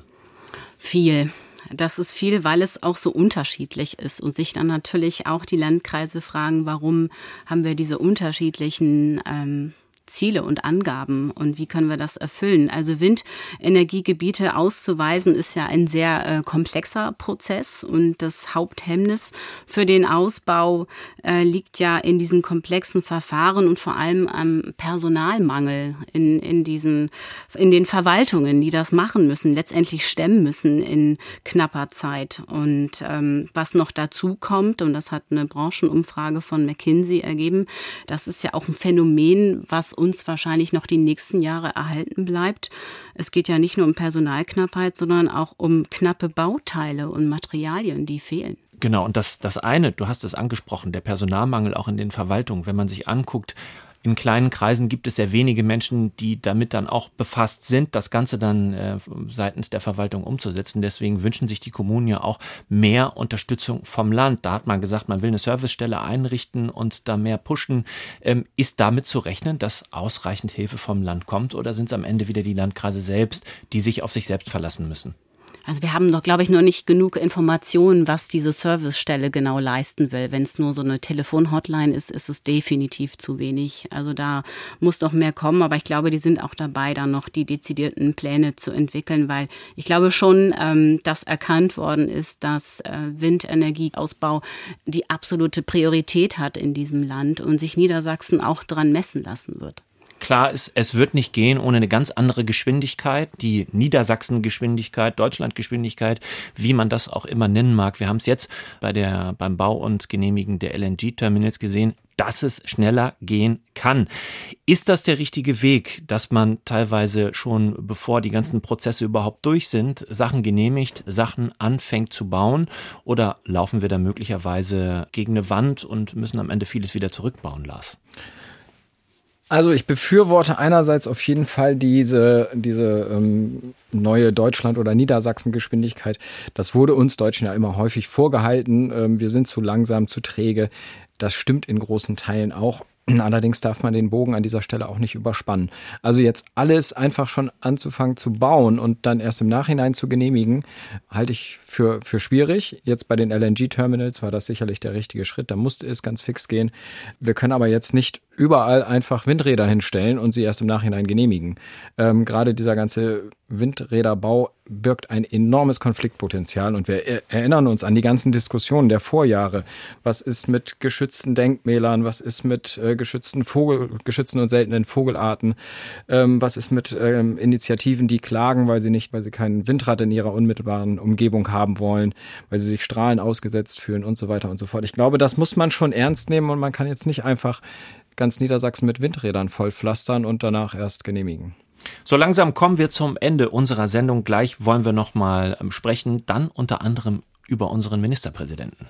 Viel. Das ist viel, weil es auch so unterschiedlich ist und sich dann natürlich auch die Landkreise fragen, warum haben wir diese unterschiedlichen ähm, Ziele und Angaben und wie können wir das erfüllen. Also Windenergiegebiete auszuweisen ist ja ein sehr äh, komplexer Prozess und das Haupthemmnis für den Ausbau äh, liegt ja in diesen komplexen Verfahren und vor allem am Personalmangel in, in diesen, in den Verwaltungen, die das machen müssen, letztendlich stemmen müssen in knapper Zeit. Und ähm, was noch dazu kommt, und das hat eine Branchenumfrage von McKinsey ergeben, das ist ja auch ein Phänomen, was uns wahrscheinlich noch die nächsten Jahre erhalten bleibt. Es geht ja nicht nur um Personalknappheit, sondern auch um knappe Bauteile und Materialien, die fehlen. Genau, und das, das eine, du hast es angesprochen, der Personalmangel auch in den Verwaltungen, wenn man sich anguckt, in kleinen Kreisen gibt es sehr wenige Menschen, die damit dann auch befasst sind, das Ganze dann äh, seitens der Verwaltung umzusetzen. Deswegen wünschen sich die Kommunen ja auch mehr Unterstützung vom Land. Da hat man gesagt, man will eine Servicestelle einrichten und da mehr pushen. Ähm, ist damit zu rechnen, dass ausreichend Hilfe vom Land kommt oder sind es am Ende wieder die Landkreise selbst, die sich auf sich selbst verlassen müssen? Also wir haben noch, glaube ich, noch nicht genug Informationen, was diese Servicestelle genau leisten will. Wenn es nur so eine Telefonhotline ist, ist es definitiv zu wenig. Also da muss noch mehr kommen, aber ich glaube, die sind auch dabei, da noch die dezidierten Pläne zu entwickeln, weil ich glaube schon, ähm, dass erkannt worden ist, dass äh, Windenergieausbau die absolute Priorität hat in diesem Land und sich Niedersachsen auch dran messen lassen wird. Klar ist, es wird nicht gehen ohne eine ganz andere Geschwindigkeit, die Niedersachsen-Geschwindigkeit, Deutschland-Geschwindigkeit, wie man das auch immer nennen mag. Wir haben es jetzt bei der, beim Bau und Genehmigen der LNG-Terminals gesehen dass es schneller gehen kann. Ist das der richtige Weg, dass man teilweise schon bevor die ganzen Prozesse überhaupt durch sind, Sachen genehmigt, Sachen anfängt zu bauen? Oder laufen wir da möglicherweise gegen eine Wand und müssen am Ende vieles wieder zurückbauen, Lars? Also ich befürworte einerseits auf jeden Fall diese, diese ähm, neue Deutschland- oder Niedersachsen-Geschwindigkeit. Das wurde uns Deutschen ja immer häufig vorgehalten. Ähm, wir sind zu langsam, zu träge. Das stimmt in großen Teilen auch. Allerdings darf man den Bogen an dieser Stelle auch nicht überspannen. Also jetzt alles einfach schon anzufangen zu bauen und dann erst im Nachhinein zu genehmigen, halte ich für, für schwierig. Jetzt bei den LNG-Terminals war das sicherlich der richtige Schritt. Da musste es ganz fix gehen. Wir können aber jetzt nicht überall einfach Windräder hinstellen und sie erst im Nachhinein genehmigen. Ähm, gerade dieser ganze Windräderbau birgt ein enormes Konfliktpotenzial und wir erinnern uns an die ganzen Diskussionen der Vorjahre. Was ist mit geschützten Denkmälern? Was ist mit äh, geschützten Vogel, geschützten und seltenen Vogelarten? Ähm, was ist mit ähm, Initiativen, die klagen, weil sie nicht, weil sie kein Windrad in ihrer unmittelbaren Umgebung haben wollen, weil sie sich Strahlen ausgesetzt fühlen und so weiter und so fort. Ich glaube, das muss man schon ernst nehmen und man kann jetzt nicht einfach ganz Niedersachsen mit Windrädern vollpflastern und danach erst genehmigen. So langsam kommen wir zum Ende unserer Sendung. Gleich wollen wir noch mal ähm, sprechen, dann unter anderem über unseren Ministerpräsidenten.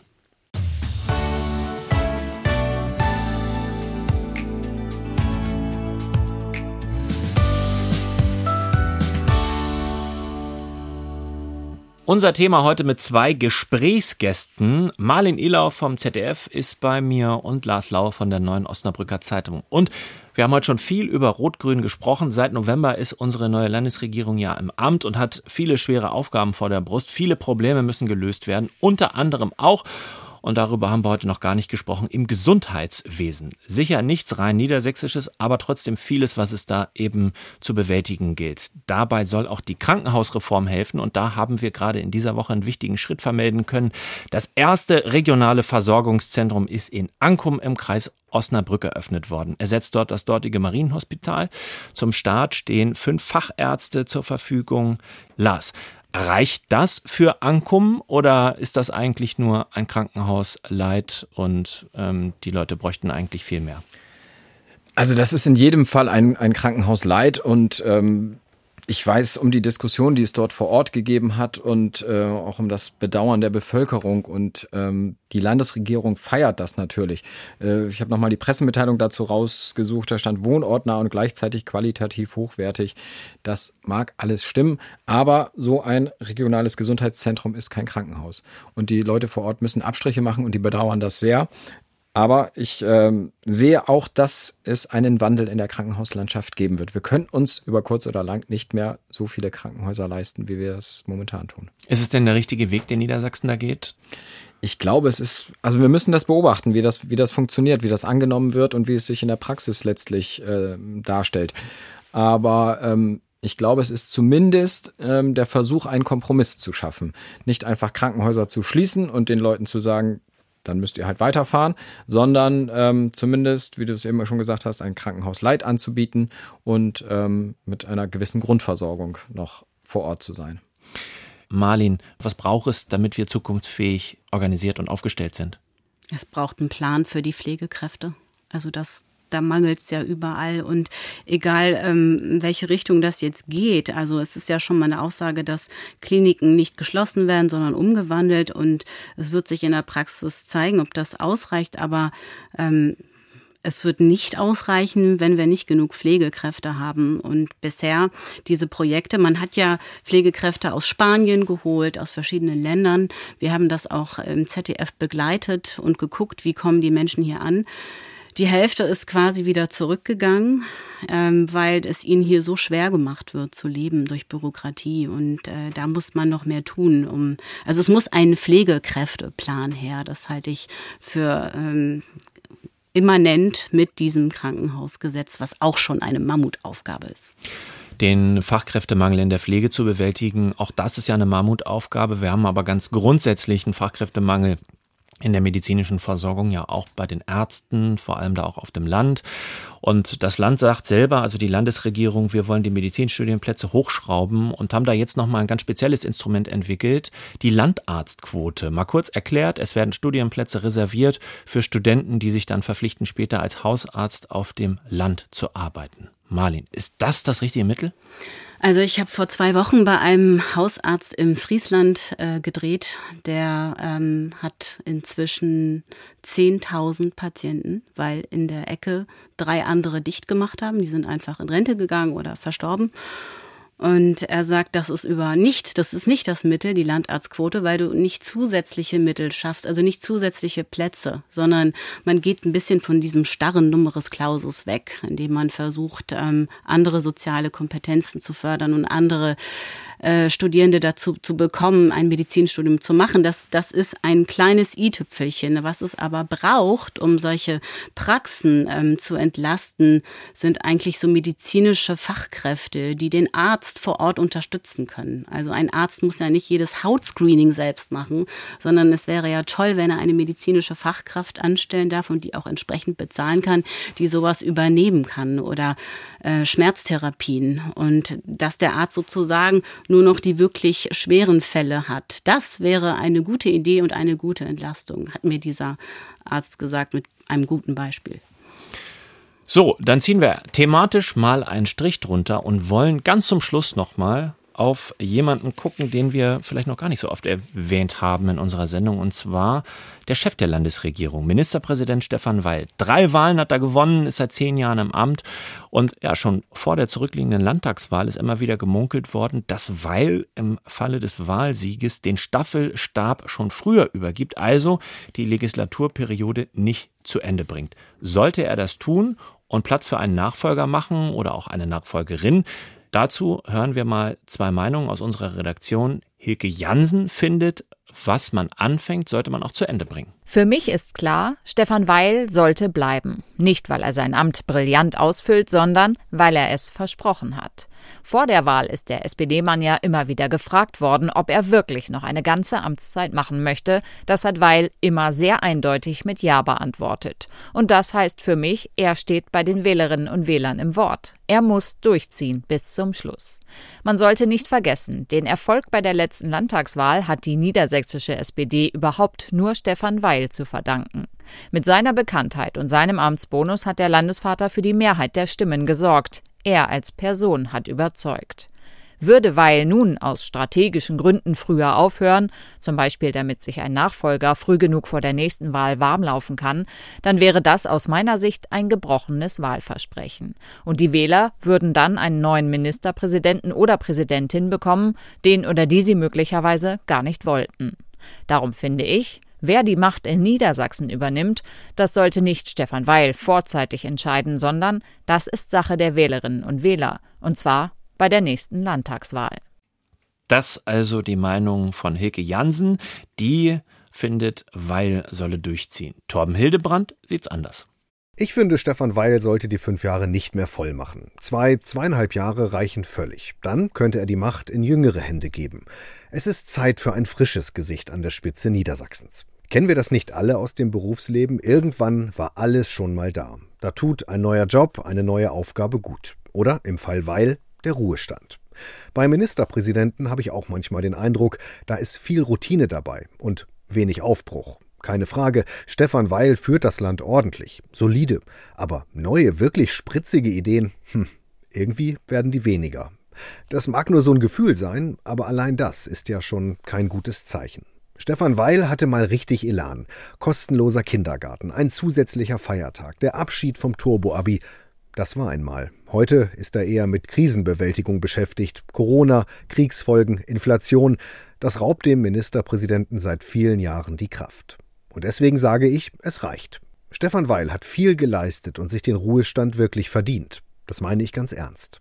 Unser Thema heute mit zwei Gesprächsgästen. Marlin Ilau vom ZDF ist bei mir und Lars Lau von der Neuen Osnabrücker Zeitung. Und wir haben heute schon viel über Rot-Grün gesprochen. Seit November ist unsere neue Landesregierung ja im Amt und hat viele schwere Aufgaben vor der Brust. Viele Probleme müssen gelöst werden, unter anderem auch und darüber haben wir heute noch gar nicht gesprochen, im Gesundheitswesen. Sicher nichts rein niedersächsisches, aber trotzdem vieles, was es da eben zu bewältigen gilt. Dabei soll auch die Krankenhausreform helfen und da haben wir gerade in dieser Woche einen wichtigen Schritt vermelden können. Das erste regionale Versorgungszentrum ist in Ankum im Kreis Osnabrück eröffnet worden. Ersetzt dort das dortige Marienhospital. Zum Start stehen fünf Fachärzte zur Verfügung. Lars, Reicht das für Ankum oder ist das eigentlich nur ein Krankenhausleid und ähm, die Leute bräuchten eigentlich viel mehr? Also das ist in jedem Fall ein, ein Krankenhausleid und ähm, ich weiß um die Diskussion, die es dort vor Ort gegeben hat und äh, auch um das Bedauern der Bevölkerung. Und ähm, die Landesregierung feiert das natürlich. Äh, ich habe nochmal die Pressemitteilung dazu rausgesucht. Da stand wohnortnah und gleichzeitig qualitativ hochwertig. Das mag alles stimmen, aber so ein regionales Gesundheitszentrum ist kein Krankenhaus. Und die Leute vor Ort müssen Abstriche machen und die bedauern das sehr. Aber ich ähm, sehe auch, dass es einen Wandel in der Krankenhauslandschaft geben wird. Wir können uns über kurz oder lang nicht mehr so viele Krankenhäuser leisten, wie wir es momentan tun. Ist es denn der richtige Weg, den Niedersachsen da geht? Ich glaube, es ist, also wir müssen das beobachten, wie das, wie das funktioniert, wie das angenommen wird und wie es sich in der Praxis letztlich äh, darstellt. Aber ähm, ich glaube, es ist zumindest ähm, der Versuch, einen Kompromiss zu schaffen. Nicht einfach Krankenhäuser zu schließen und den Leuten zu sagen, dann müsst ihr halt weiterfahren, sondern ähm, zumindest, wie du es eben schon gesagt hast, ein Krankenhausleit anzubieten und ähm, mit einer gewissen Grundversorgung noch vor Ort zu sein. Marlin, was braucht es, damit wir zukunftsfähig organisiert und aufgestellt sind? Es braucht einen Plan für die Pflegekräfte. Also das da mangelt es ja überall und egal, ähm, in welche Richtung das jetzt geht. Also es ist ja schon mal eine Aussage, dass Kliniken nicht geschlossen werden, sondern umgewandelt und es wird sich in der Praxis zeigen, ob das ausreicht. Aber ähm, es wird nicht ausreichen, wenn wir nicht genug Pflegekräfte haben. Und bisher diese Projekte, man hat ja Pflegekräfte aus Spanien geholt, aus verschiedenen Ländern. Wir haben das auch im ZDF begleitet und geguckt, wie kommen die Menschen hier an. Die Hälfte ist quasi wieder zurückgegangen, ähm, weil es ihnen hier so schwer gemacht wird zu leben durch Bürokratie. Und äh, da muss man noch mehr tun. Um, also es muss ein Pflegekräfteplan her. Das halte ich für ähm, immanent mit diesem Krankenhausgesetz, was auch schon eine Mammutaufgabe ist den Fachkräftemangel in der Pflege zu bewältigen. Auch das ist ja eine Mammutaufgabe. Wir haben aber ganz grundsätzlich einen Fachkräftemangel in der medizinischen Versorgung, ja auch bei den Ärzten, vor allem da auch auf dem Land. Und das Land sagt selber, also die Landesregierung, wir wollen die Medizinstudienplätze hochschrauben und haben da jetzt nochmal ein ganz spezielles Instrument entwickelt, die Landarztquote. Mal kurz erklärt, es werden Studienplätze reserviert für Studenten, die sich dann verpflichten, später als Hausarzt auf dem Land zu arbeiten. Marlin, ist das das richtige Mittel? Also ich habe vor zwei Wochen bei einem Hausarzt im Friesland äh, gedreht. Der ähm, hat inzwischen 10.000 Patienten, weil in der Ecke drei andere dicht gemacht haben. Die sind einfach in Rente gegangen oder verstorben. Und er sagt, das ist über nicht, das ist nicht das Mittel, die Landarztquote, weil du nicht zusätzliche Mittel schaffst, also nicht zusätzliche Plätze, sondern man geht ein bisschen von diesem starren Numerus Clausus weg, indem man versucht, ähm, andere soziale Kompetenzen zu fördern und andere äh, Studierende dazu zu bekommen, ein Medizinstudium zu machen. Das, das ist ein kleines i-Tüpfelchen. Was es aber braucht, um solche Praxen ähm, zu entlasten, sind eigentlich so medizinische Fachkräfte, die den Arzt vor Ort unterstützen können. Also ein Arzt muss ja nicht jedes Hautscreening selbst machen, sondern es wäre ja toll, wenn er eine medizinische Fachkraft anstellen darf und die auch entsprechend bezahlen kann, die sowas übernehmen kann oder äh, Schmerztherapien und dass der Arzt sozusagen nur noch die wirklich schweren Fälle hat. Das wäre eine gute Idee und eine gute Entlastung, hat mir dieser Arzt gesagt mit einem guten Beispiel. So, dann ziehen wir thematisch mal einen Strich drunter und wollen ganz zum Schluss nochmal auf jemanden gucken, den wir vielleicht noch gar nicht so oft erwähnt haben in unserer Sendung, und zwar der Chef der Landesregierung, Ministerpräsident Stefan Weil. Drei Wahlen hat er gewonnen, ist seit zehn Jahren im Amt und ja, schon vor der zurückliegenden Landtagswahl ist immer wieder gemunkelt worden, dass Weil im Falle des Wahlsieges den Staffelstab schon früher übergibt, also die Legislaturperiode nicht zu Ende bringt. Sollte er das tun und Platz für einen Nachfolger machen oder auch eine Nachfolgerin, Dazu hören wir mal zwei Meinungen aus unserer Redaktion. Hilke Jansen findet, was man anfängt, sollte man auch zu Ende bringen. Für mich ist klar, Stefan Weil sollte bleiben. Nicht, weil er sein Amt brillant ausfüllt, sondern weil er es versprochen hat. Vor der Wahl ist der SPD-Mann ja immer wieder gefragt worden, ob er wirklich noch eine ganze Amtszeit machen möchte. Das hat Weil immer sehr eindeutig mit Ja beantwortet. Und das heißt für mich, er steht bei den Wählerinnen und Wählern im Wort. Er muss durchziehen bis zum Schluss. Man sollte nicht vergessen, den Erfolg bei der letzten Landtagswahl hat die niedersächsische SPD überhaupt nur Stefan Weil Weil zu verdanken. Mit seiner Bekanntheit und seinem Amtsbonus hat der Landesvater für die Mehrheit der Stimmen gesorgt. Er als Person hat überzeugt. Würde Weil nun aus strategischen Gründen früher aufhören, zum Beispiel damit sich ein Nachfolger früh genug vor der nächsten Wahl warmlaufen kann, dann wäre das aus meiner Sicht ein gebrochenes Wahlversprechen. Und die Wähler würden dann einen neuen Ministerpräsidenten oder Präsidentin bekommen, den oder die sie möglicherweise gar nicht wollten. Darum finde ich, Wer die Macht in Niedersachsen übernimmt, das sollte nicht Stefan Weil vorzeitig entscheiden, sondern das ist Sache der Wählerinnen und Wähler, und zwar bei der nächsten Landtagswahl. Das also die Meinung von Hilke Jansen, die findet, Weil solle durchziehen. Torben Hildebrand sieht's anders. Ich finde, Stefan Weil sollte die fünf Jahre nicht mehr voll machen. Zwei, zweieinhalb Jahre reichen völlig. Dann könnte er die Macht in jüngere Hände geben. Es ist Zeit für ein frisches Gesicht an der Spitze Niedersachsens. Kennen wir das nicht alle aus dem Berufsleben? Irgendwann war alles schon mal da. Da tut ein neuer Job, eine neue Aufgabe gut. Oder im Fall Weil der Ruhestand. Bei Ministerpräsidenten habe ich auch manchmal den Eindruck, da ist viel Routine dabei und wenig Aufbruch. Keine Frage, Stefan Weil führt das Land ordentlich, solide, aber neue, wirklich spritzige Ideen, hm, irgendwie werden die weniger. Das mag nur so ein Gefühl sein, aber allein das ist ja schon kein gutes Zeichen. Stefan Weil hatte mal richtig Elan. Kostenloser Kindergarten, ein zusätzlicher Feiertag, der Abschied vom Turbo-Abi. Das war einmal. Heute ist er eher mit Krisenbewältigung beschäftigt. Corona, Kriegsfolgen, Inflation. Das raubt dem Ministerpräsidenten seit vielen Jahren die Kraft. Und deswegen sage ich, es reicht. Stefan Weil hat viel geleistet und sich den Ruhestand wirklich verdient. Das meine ich ganz ernst.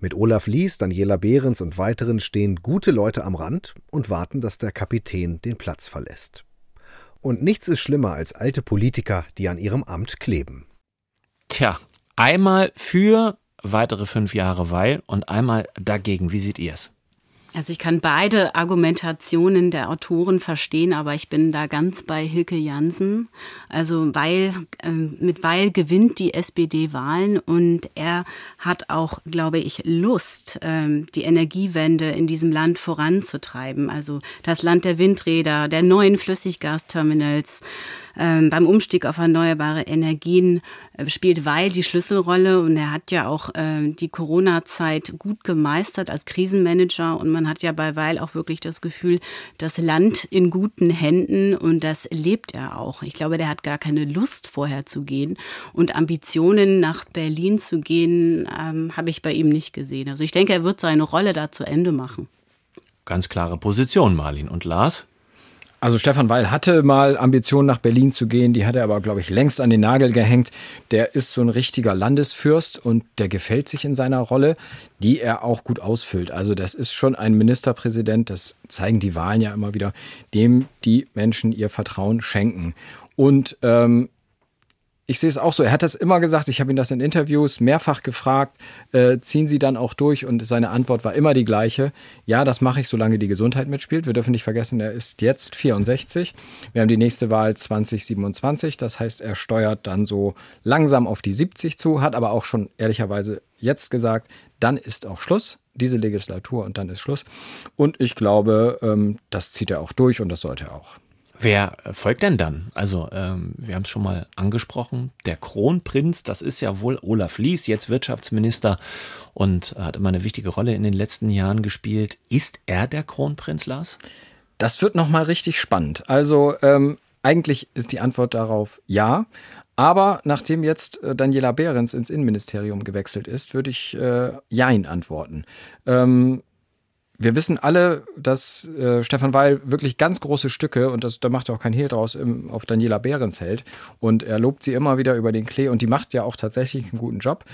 Mit Olaf Lies, Daniela Behrens und weiteren stehen gute Leute am Rand und warten, dass der Kapitän den Platz verlässt. Und nichts ist schlimmer als alte Politiker, die an ihrem Amt kleben. Tja, einmal für weitere fünf Jahre Weil und einmal dagegen. Wie seht ihr es? Also ich kann beide Argumentationen der Autoren verstehen, aber ich bin da ganz bei Hilke Jansen. Also weil äh, mit Weil gewinnt die SPD Wahlen und er hat auch, glaube ich, Lust, äh, die Energiewende in diesem Land voranzutreiben. Also das Land der Windräder, der neuen Flüssiggasterminals beim Umstieg auf erneuerbare Energien äh, spielt Weil die Schlüsselrolle und er hat ja auch äh, die Corona-Zeit gut gemeistert als Krisenmanager und man hat ja bei Weil auch wirklich das Gefühl, das Land in guten Händen und das lebt er auch. Ich glaube, der hat gar keine Lust vorher zu gehen und Ambitionen nach Berlin zu gehen, ähm, habe ich bei ihm nicht gesehen. Also ich denke, er wird seine Rolle da zu Ende machen. Ganz klare Position, Marlin. Und Lars? Also Stefan Weil hatte mal Ambitionen nach Berlin zu gehen, die hat er aber, glaube ich, längst an den Nagel gehängt. Der ist so ein richtiger Landesfürst und der gefällt sich in seiner Rolle, die er auch gut ausfüllt. Also das ist schon ein Ministerpräsident, das zeigen die Wahlen ja immer wieder, dem die Menschen ihr Vertrauen schenken. Und ähm, ich sehe es auch so. Er hat das immer gesagt. Ich habe ihn das in Interviews mehrfach gefragt. Äh, ziehen Sie dann auch durch? Und seine Antwort war immer die gleiche. Ja, das mache ich, solange die Gesundheit mitspielt. Wir dürfen nicht vergessen, er ist jetzt 64. Wir haben die nächste Wahl 2027. Das heißt, er steuert dann so langsam auf die 70 zu, hat aber auch schon ehrlicherweise jetzt gesagt, dann ist auch Schluss. Diese Legislatur und dann ist Schluss. Und ich glaube, ähm, das zieht er auch durch und das sollte er auch. Wer folgt denn dann? Also, ähm, wir haben es schon mal angesprochen. Der Kronprinz, das ist ja wohl Olaf Lies, jetzt Wirtschaftsminister und hat immer eine wichtige Rolle in den letzten Jahren gespielt. Ist er der Kronprinz, Lars? Das wird nochmal richtig spannend. Also, ähm, eigentlich ist die Antwort darauf ja. Aber nachdem jetzt äh, Daniela Behrens ins Innenministerium gewechselt ist, würde ich äh, Jein antworten. Ähm, wir wissen alle, dass äh, Stefan Weil wirklich ganz große Stücke, und das, da macht er auch kein Hehl draus, im, auf Daniela Behrens hält. Und er lobt sie immer wieder über den Klee und die macht ja auch tatsächlich einen guten Job.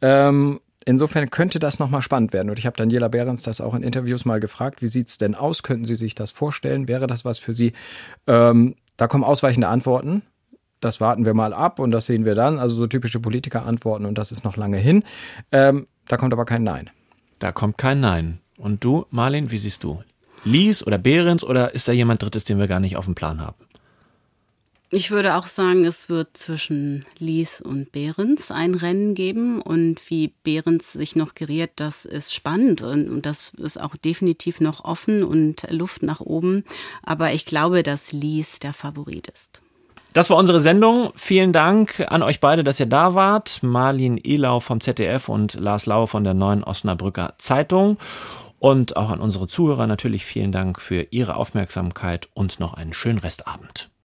Ähm, insofern könnte das nochmal spannend werden. Und ich habe Daniela Behrens das auch in Interviews mal gefragt, wie sieht's denn aus? Könnten Sie sich das vorstellen? Wäre das was für Sie? Ähm, da kommen ausweichende Antworten. Das warten wir mal ab und das sehen wir dann. Also so typische Politiker-Antworten und das ist noch lange hin. Ähm, da kommt aber kein Nein. Da kommt kein Nein. Und du, Marlin, wie siehst du? Lies oder Behrens oder ist da jemand Drittes, den wir gar nicht auf dem Plan haben? Ich würde auch sagen, es wird zwischen Lies und Behrens ein Rennen geben. Und wie Behrens sich noch geriert, das ist spannend und, und, das ist auch definitiv noch offen und Luft nach oben. Aber ich glaube, dass Lies der Favorit ist. Das war unsere Sendung. Vielen Dank an euch beide, dass ihr da wart. Marlin Elau vom ZDF und Lars Lau von der Neuen Osnabrücker Zeitung. Und auch an unsere Zuhörer natürlich vielen Dank für Ihre Aufmerksamkeit und noch einen schönen Restabend.